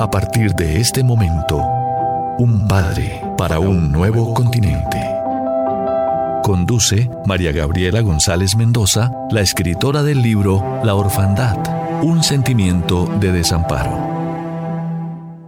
A partir de este momento, un padre para un nuevo continente. Conduce María Gabriela González Mendoza, la escritora del libro La Orfandad, un sentimiento de desamparo.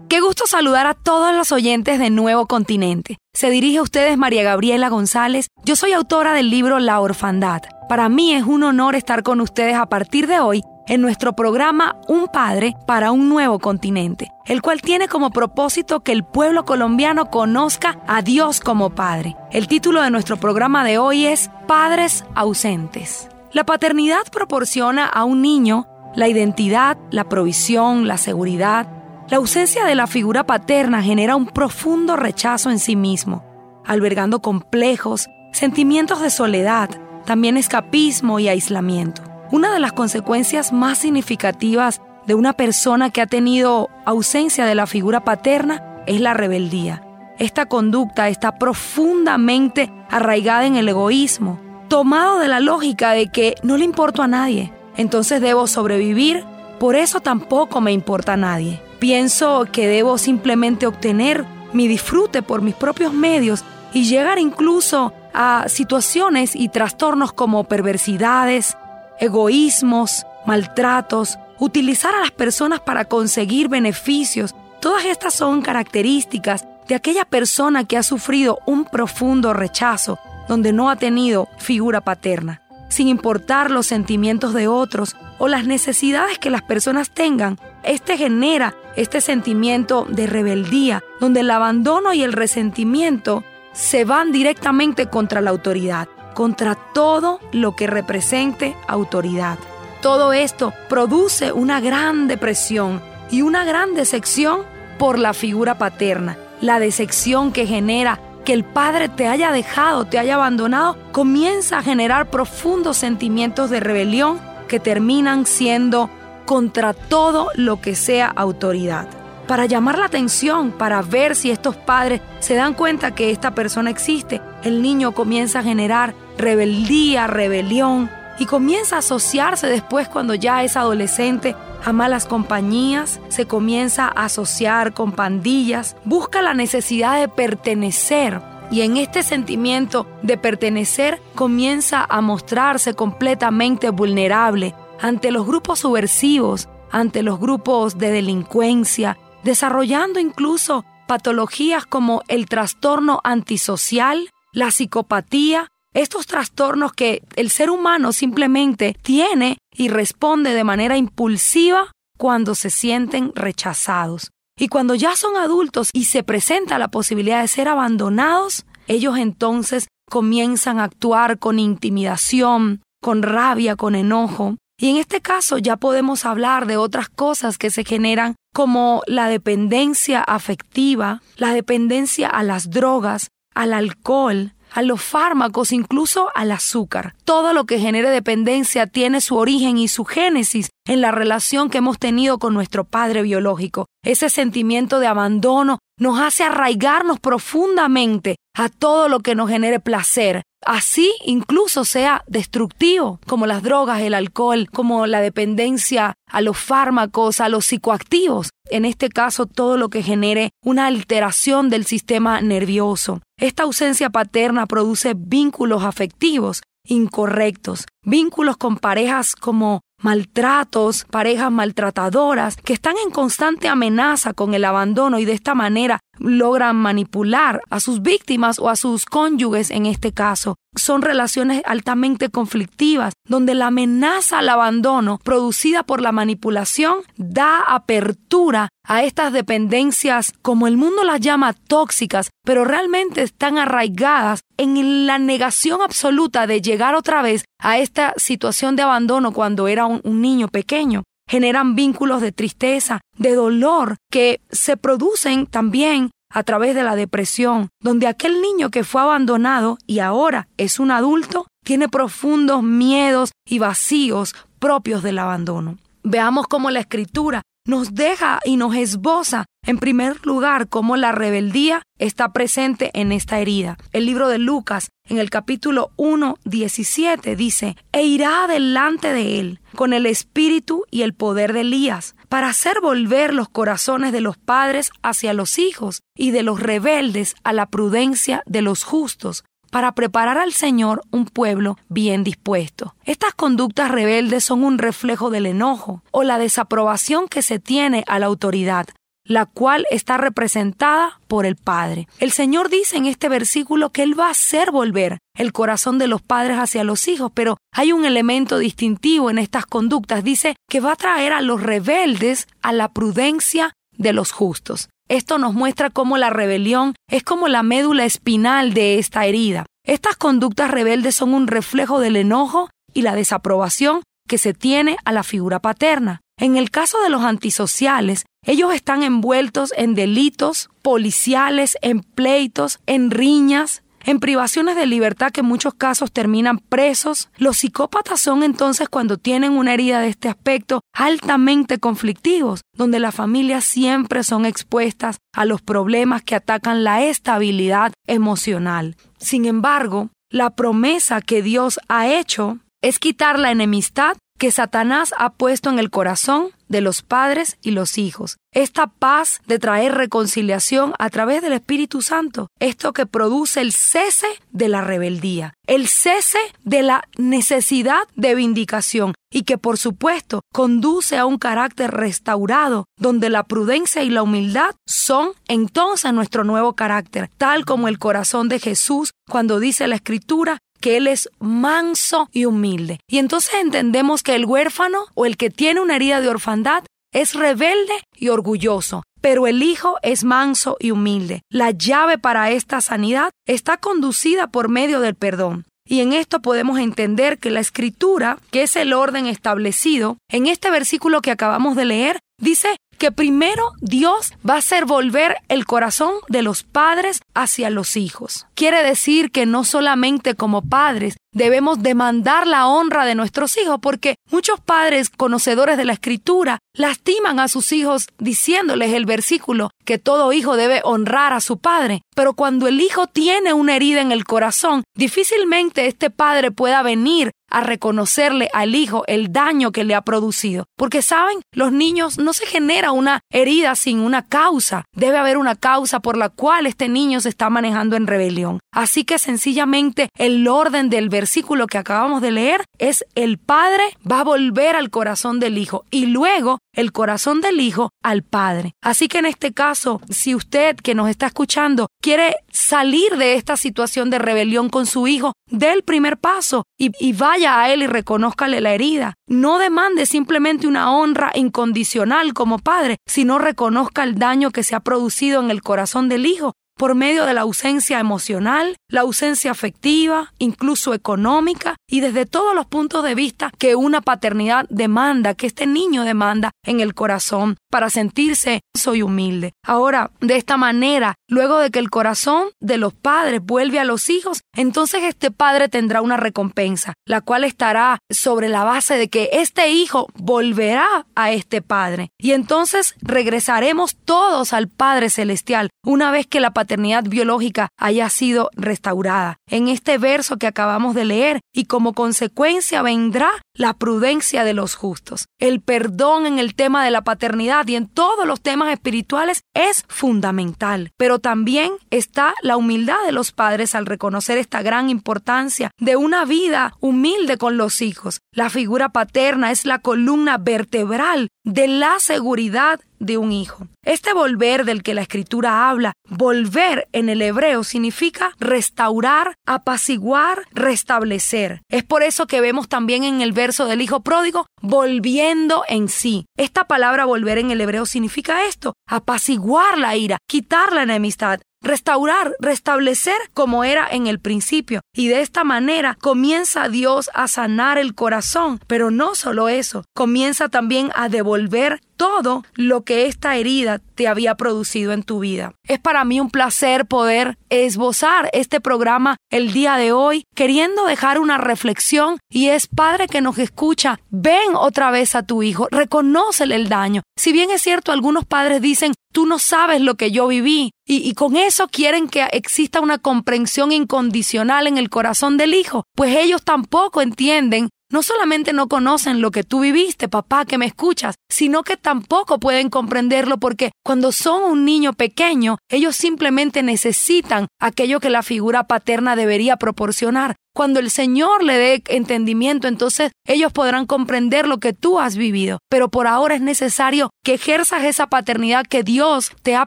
Qué gusto saludar a todos los oyentes de Nuevo Continente. Se dirige a ustedes María Gabriela González. Yo soy autora del libro La Orfandad. Para mí es un honor estar con ustedes a partir de hoy en nuestro programa Un Padre para un Nuevo Continente, el cual tiene como propósito que el pueblo colombiano conozca a Dios como Padre. El título de nuestro programa de hoy es Padres ausentes. La paternidad proporciona a un niño la identidad, la provisión, la seguridad. La ausencia de la figura paterna genera un profundo rechazo en sí mismo, albergando complejos, sentimientos de soledad, también escapismo y aislamiento. Una de las consecuencias más significativas de una persona que ha tenido ausencia de la figura paterna es la rebeldía. Esta conducta está profundamente arraigada en el egoísmo, tomado de la lógica de que no le importo a nadie, entonces debo sobrevivir, por eso tampoco me importa a nadie. Pienso que debo simplemente obtener mi disfrute por mis propios medios y llegar incluso a situaciones y trastornos como perversidades, egoísmos, maltratos, utilizar a las personas para conseguir beneficios. Todas estas son características de aquella persona que ha sufrido un profundo rechazo, donde no ha tenido figura paterna. Sin importar los sentimientos de otros o las necesidades que las personas tengan, este genera este sentimiento de rebeldía, donde el abandono y el resentimiento se van directamente contra la autoridad contra todo lo que represente autoridad. Todo esto produce una gran depresión y una gran decepción por la figura paterna. La decepción que genera que el padre te haya dejado, te haya abandonado, comienza a generar profundos sentimientos de rebelión que terminan siendo contra todo lo que sea autoridad para llamar la atención, para ver si estos padres se dan cuenta que esta persona existe. El niño comienza a generar rebeldía, rebelión y comienza a asociarse después cuando ya es adolescente a malas compañías, se comienza a asociar con pandillas, busca la necesidad de pertenecer y en este sentimiento de pertenecer comienza a mostrarse completamente vulnerable ante los grupos subversivos, ante los grupos de delincuencia, desarrollando incluso patologías como el trastorno antisocial, la psicopatía, estos trastornos que el ser humano simplemente tiene y responde de manera impulsiva cuando se sienten rechazados. Y cuando ya son adultos y se presenta la posibilidad de ser abandonados, ellos entonces comienzan a actuar con intimidación, con rabia, con enojo. Y en este caso ya podemos hablar de otras cosas que se generan como la dependencia afectiva, la dependencia a las drogas, al alcohol, a los fármacos, incluso al azúcar. Todo lo que genere dependencia tiene su origen y su génesis en la relación que hemos tenido con nuestro padre biológico. Ese sentimiento de abandono nos hace arraigarnos profundamente a todo lo que nos genere placer, así incluso sea destructivo, como las drogas, el alcohol, como la dependencia a los fármacos, a los psicoactivos, en este caso todo lo que genere una alteración del sistema nervioso. Esta ausencia paterna produce vínculos afectivos incorrectos, vínculos con parejas como maltratos, parejas maltratadoras que están en constante amenaza con el abandono y de esta manera logran manipular a sus víctimas o a sus cónyuges en este caso. Son relaciones altamente conflictivas donde la amenaza al abandono producida por la manipulación da apertura a estas dependencias, como el mundo las llama tóxicas, pero realmente están arraigadas en la negación absoluta de llegar otra vez a esta situación de abandono cuando era un, niño pequeño generan vínculos de tristeza, de dolor, que se producen también a través de la depresión, donde aquel niño que fue abandonado y ahora es un adulto, tiene profundos miedos y vacíos propios del abandono. Veamos cómo la escritura nos deja y nos esboza, en primer lugar, cómo la rebeldía está presente en esta herida. El libro de Lucas, en el capítulo 1, 17, dice, e irá delante de él con el espíritu y el poder de Elías para hacer volver los corazones de los padres hacia los hijos y de los rebeldes a la prudencia de los justos, para preparar al Señor un pueblo bien dispuesto. Estas conductas rebeldes son un reflejo del enojo o la desaprobación que se tiene a la autoridad, la cual está representada por el Padre. El Señor dice en este versículo que Él va a hacer volver el corazón de los padres hacia los hijos, pero hay un elemento distintivo en estas conductas. Dice que va a traer a los rebeldes a la prudencia de los justos. Esto nos muestra cómo la rebelión es como la médula espinal de esta herida. Estas conductas rebeldes son un reflejo del enojo y la desaprobación que se tiene a la figura paterna. En el caso de los antisociales, ellos están envueltos en delitos policiales, en pleitos, en riñas, en privaciones de libertad que en muchos casos terminan presos. Los psicópatas son entonces cuando tienen una herida de este aspecto altamente conflictivos, donde las familias siempre son expuestas a los problemas que atacan la estabilidad emocional. Sin embargo, la promesa que Dios ha hecho es quitar la enemistad que Satanás ha puesto en el corazón de los padres y los hijos. Esta paz de traer reconciliación a través del Espíritu Santo, esto que produce el cese de la rebeldía, el cese de la necesidad de vindicación y que por supuesto conduce a un carácter restaurado donde la prudencia y la humildad son entonces nuestro nuevo carácter, tal como el corazón de Jesús cuando dice la Escritura que Él es manso y humilde. Y entonces entendemos que el huérfano o el que tiene una herida de orfandad es rebelde y orgulloso, pero el Hijo es manso y humilde. La llave para esta sanidad está conducida por medio del perdón. Y en esto podemos entender que la escritura, que es el orden establecido, en este versículo que acabamos de leer, dice que primero Dios va a hacer volver el corazón de los padres hacia los hijos. Quiere decir que no solamente como padres debemos demandar la honra de nuestros hijos, porque muchos padres conocedores de la escritura lastiman a sus hijos diciéndoles el versículo que todo hijo debe honrar a su padre. Pero cuando el hijo tiene una herida en el corazón, difícilmente este padre pueda venir a reconocerle al hijo el daño que le ha producido. Porque saben, los niños no se genera una herida sin una causa. Debe haber una causa por la cual este niño se está manejando en rebelión. Así que sencillamente el orden del versículo que acabamos de leer es el padre va a volver al corazón del hijo y luego el corazón del hijo al padre. Así que en este caso, si usted que nos está escuchando quiere salir de esta situación de rebelión con su hijo, dé el primer paso y, y vaya a él y reconózcale la herida. No demande simplemente una honra incondicional como padre, sino reconozca el daño que se ha producido en el corazón del hijo por medio de la ausencia emocional, la ausencia afectiva, incluso económica, y desde todos los puntos de vista que una paternidad demanda, que este niño demanda en el corazón para sentirse soy humilde. Ahora, de esta manera, luego de que el corazón de los padres vuelve a los hijos, entonces este padre tendrá una recompensa, la cual estará sobre la base de que este hijo volverá a este padre. Y entonces regresaremos todos al Padre Celestial una vez que la paternidad biológica haya sido restaurada. En este verso que acabamos de leer, y como consecuencia vendrá la prudencia de los justos. El perdón en el tema de la paternidad y en todos los temas espirituales es fundamental, pero también está la humildad de los padres al reconocer esta gran importancia de una vida humilde con los hijos. La figura paterna es la columna vertebral de la seguridad de un hijo. Este volver del que la escritura habla, volver en el hebreo significa restaurar, apaciguar, restablecer. Es por eso que vemos también en el verso del hijo pródigo, volviendo en sí. Esta palabra volver en el hebreo significa esto, apaciguar la ira, quitar la enemistad, restaurar, restablecer como era en el principio. Y de esta manera comienza Dios a sanar el corazón. Pero no solo eso, comienza también a devolver todo lo que esta herida te había producido en tu vida. Es para mí un placer poder esbozar este programa el día de hoy, queriendo dejar una reflexión y es Padre que nos escucha, ven otra vez a tu hijo, reconócele el daño. Si bien es cierto, algunos padres dicen, tú no sabes lo que yo viví, y, y, con eso quieren que exista una comprensión incondicional en el corazón del hijo, pues ellos tampoco entienden no solamente no conocen lo que tú viviste, papá, que me escuchas, sino que tampoco pueden comprenderlo porque cuando son un niño pequeño, ellos simplemente necesitan aquello que la figura paterna debería proporcionar. Cuando el Señor le dé entendimiento, entonces ellos podrán comprender lo que tú has vivido. Pero por ahora es necesario que ejerzas esa paternidad que Dios te ha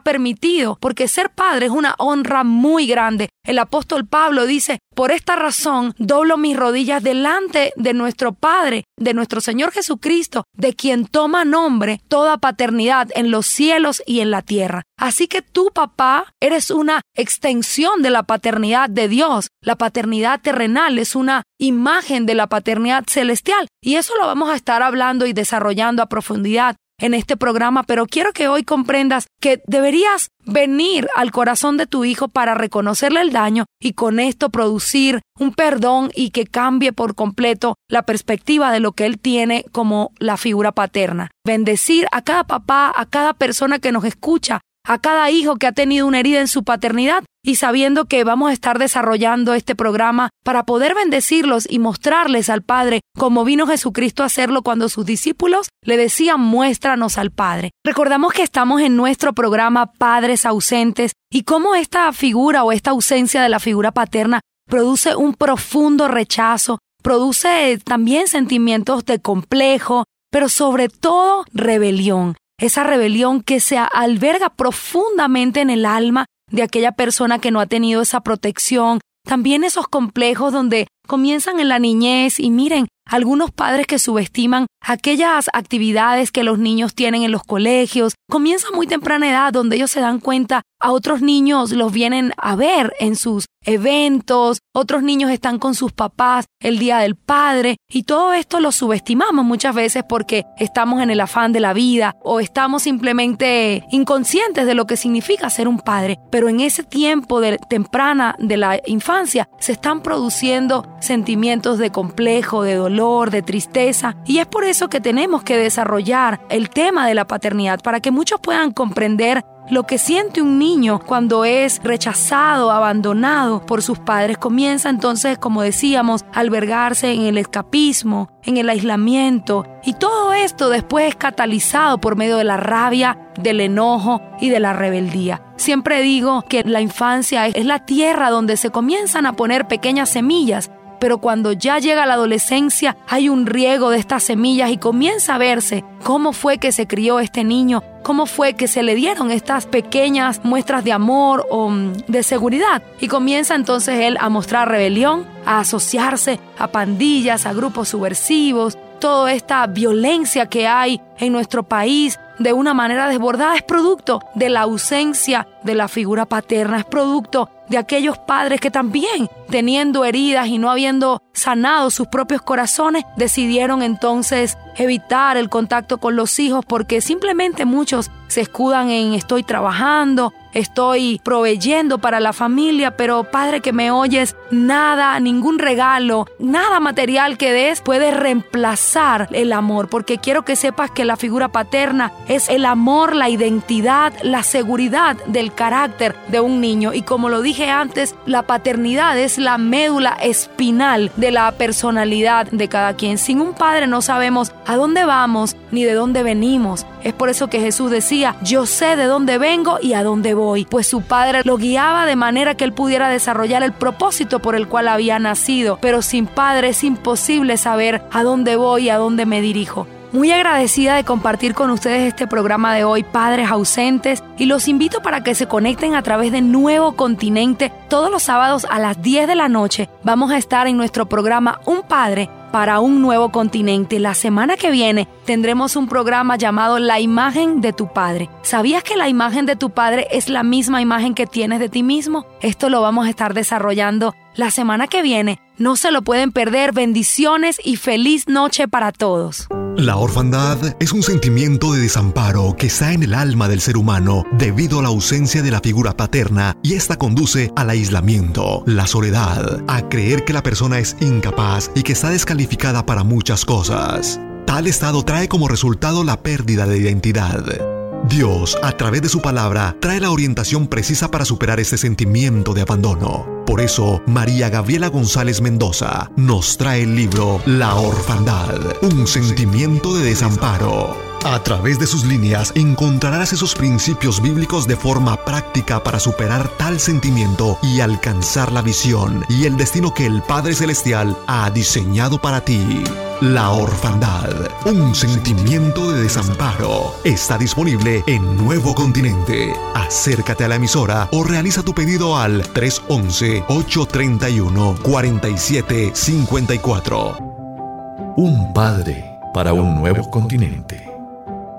permitido, porque ser padre es una honra muy grande. El apóstol Pablo dice, por esta razón doblo mis rodillas delante de nuestro Padre, de nuestro Señor Jesucristo, de quien toma nombre toda paternidad en los cielos y en la tierra. Así que tú, papá, eres una extensión de la paternidad de Dios. La paternidad terrenal es una imagen de la paternidad celestial. Y eso lo vamos a estar hablando y desarrollando a profundidad en este programa, pero quiero que hoy comprendas que deberías venir al corazón de tu hijo para reconocerle el daño y con esto producir un perdón y que cambie por completo la perspectiva de lo que él tiene como la figura paterna. Bendecir a cada papá, a cada persona que nos escucha, a cada hijo que ha tenido una herida en su paternidad y sabiendo que vamos a estar desarrollando este programa para poder bendecirlos y mostrarles al Padre como vino Jesucristo a hacerlo cuando sus discípulos le decían muéstranos al Padre. Recordamos que estamos en nuestro programa Padres ausentes y cómo esta figura o esta ausencia de la figura paterna produce un profundo rechazo, produce también sentimientos de complejo, pero sobre todo rebelión esa rebelión que se alberga profundamente en el alma de aquella persona que no ha tenido esa protección, también esos complejos donde comienzan en la niñez y miren, algunos padres que subestiman aquellas actividades que los niños tienen en los colegios, comienza muy temprana edad donde ellos se dan cuenta a otros niños los vienen a ver en sus eventos, otros niños están con sus papás el día del padre y todo esto lo subestimamos muchas veces porque estamos en el afán de la vida o estamos simplemente inconscientes de lo que significa ser un padre. Pero en ese tiempo de temprana de la infancia se están produciendo sentimientos de complejo, de dolor, de tristeza y es por eso que tenemos que desarrollar el tema de la paternidad para que muchos puedan comprender lo que siente un niño cuando es rechazado, abandonado por sus padres comienza entonces, como decíamos, a albergarse en el escapismo, en el aislamiento, y todo esto después es catalizado por medio de la rabia, del enojo y de la rebeldía. Siempre digo que la infancia es la tierra donde se comienzan a poner pequeñas semillas pero cuando ya llega la adolescencia hay un riego de estas semillas y comienza a verse cómo fue que se crió este niño, cómo fue que se le dieron estas pequeñas muestras de amor o mm, de seguridad. Y comienza entonces él a mostrar rebelión, a asociarse a pandillas, a grupos subversivos, toda esta violencia que hay en nuestro país de una manera desbordada es producto de la ausencia de la figura paterna, es producto de aquellos padres que también, teniendo heridas y no habiendo sanado sus propios corazones, decidieron entonces evitar el contacto con los hijos porque simplemente muchos se escudan en estoy trabajando, estoy proveyendo para la familia, pero Padre que me oyes, nada, ningún regalo, nada material que des puede reemplazar el amor, porque quiero que sepas que la figura paterna es el amor, la identidad, la seguridad del carácter de un niño. Y como lo dije antes, la paternidad es la médula espinal de la personalidad de cada quien. Sin un padre no sabemos a dónde vamos ni de dónde venimos. Es por eso que Jesús decía, yo sé de dónde vengo y a dónde voy, pues su padre lo guiaba de manera que él pudiera desarrollar el propósito por el cual había nacido, pero sin padre es imposible saber a dónde voy y a dónde me dirijo. Muy agradecida de compartir con ustedes este programa de hoy, Padres Ausentes, y los invito para que se conecten a través de Nuevo Continente todos los sábados a las 10 de la noche. Vamos a estar en nuestro programa Un Padre para un nuevo continente. La semana que viene tendremos un programa llamado La imagen de tu padre. ¿Sabías que la imagen de tu padre es la misma imagen que tienes de ti mismo? Esto lo vamos a estar desarrollando la semana que viene. No se lo pueden perder. Bendiciones y feliz noche para todos. La orfandad es un sentimiento de desamparo que está en el alma del ser humano debido a la ausencia de la figura paterna y esta conduce al aislamiento, la soledad, a creer que la persona es incapaz y que está descalificada para muchas cosas. Tal estado trae como resultado la pérdida de identidad Dios, a través de su palabra, trae la orientación precisa para superar este sentimiento de abandono. Por eso, María Gabriela González Mendoza nos trae el libro La Orfandad, un sentimiento de desamparo. A través de sus líneas encontrarás esos principios bíblicos de forma práctica para superar tal sentimiento y alcanzar la visión y el destino que el Padre Celestial ha diseñado para ti. La orfandad, un sentimiento de desamparo, está disponible en Nuevo Continente. Acércate a la emisora o realiza tu pedido al 311-831-4754. Un padre para un nuevo continente.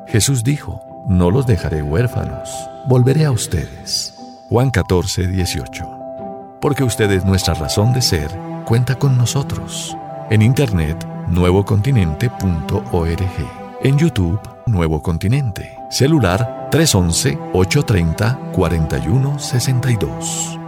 Jesús dijo, no los dejaré huérfanos, volveré a ustedes. Juan 14, 18. Porque usted es nuestra razón de ser, cuenta con nosotros. En internet, nuevocontinente.org. En YouTube, Nuevo Continente. Celular 311-830-4162.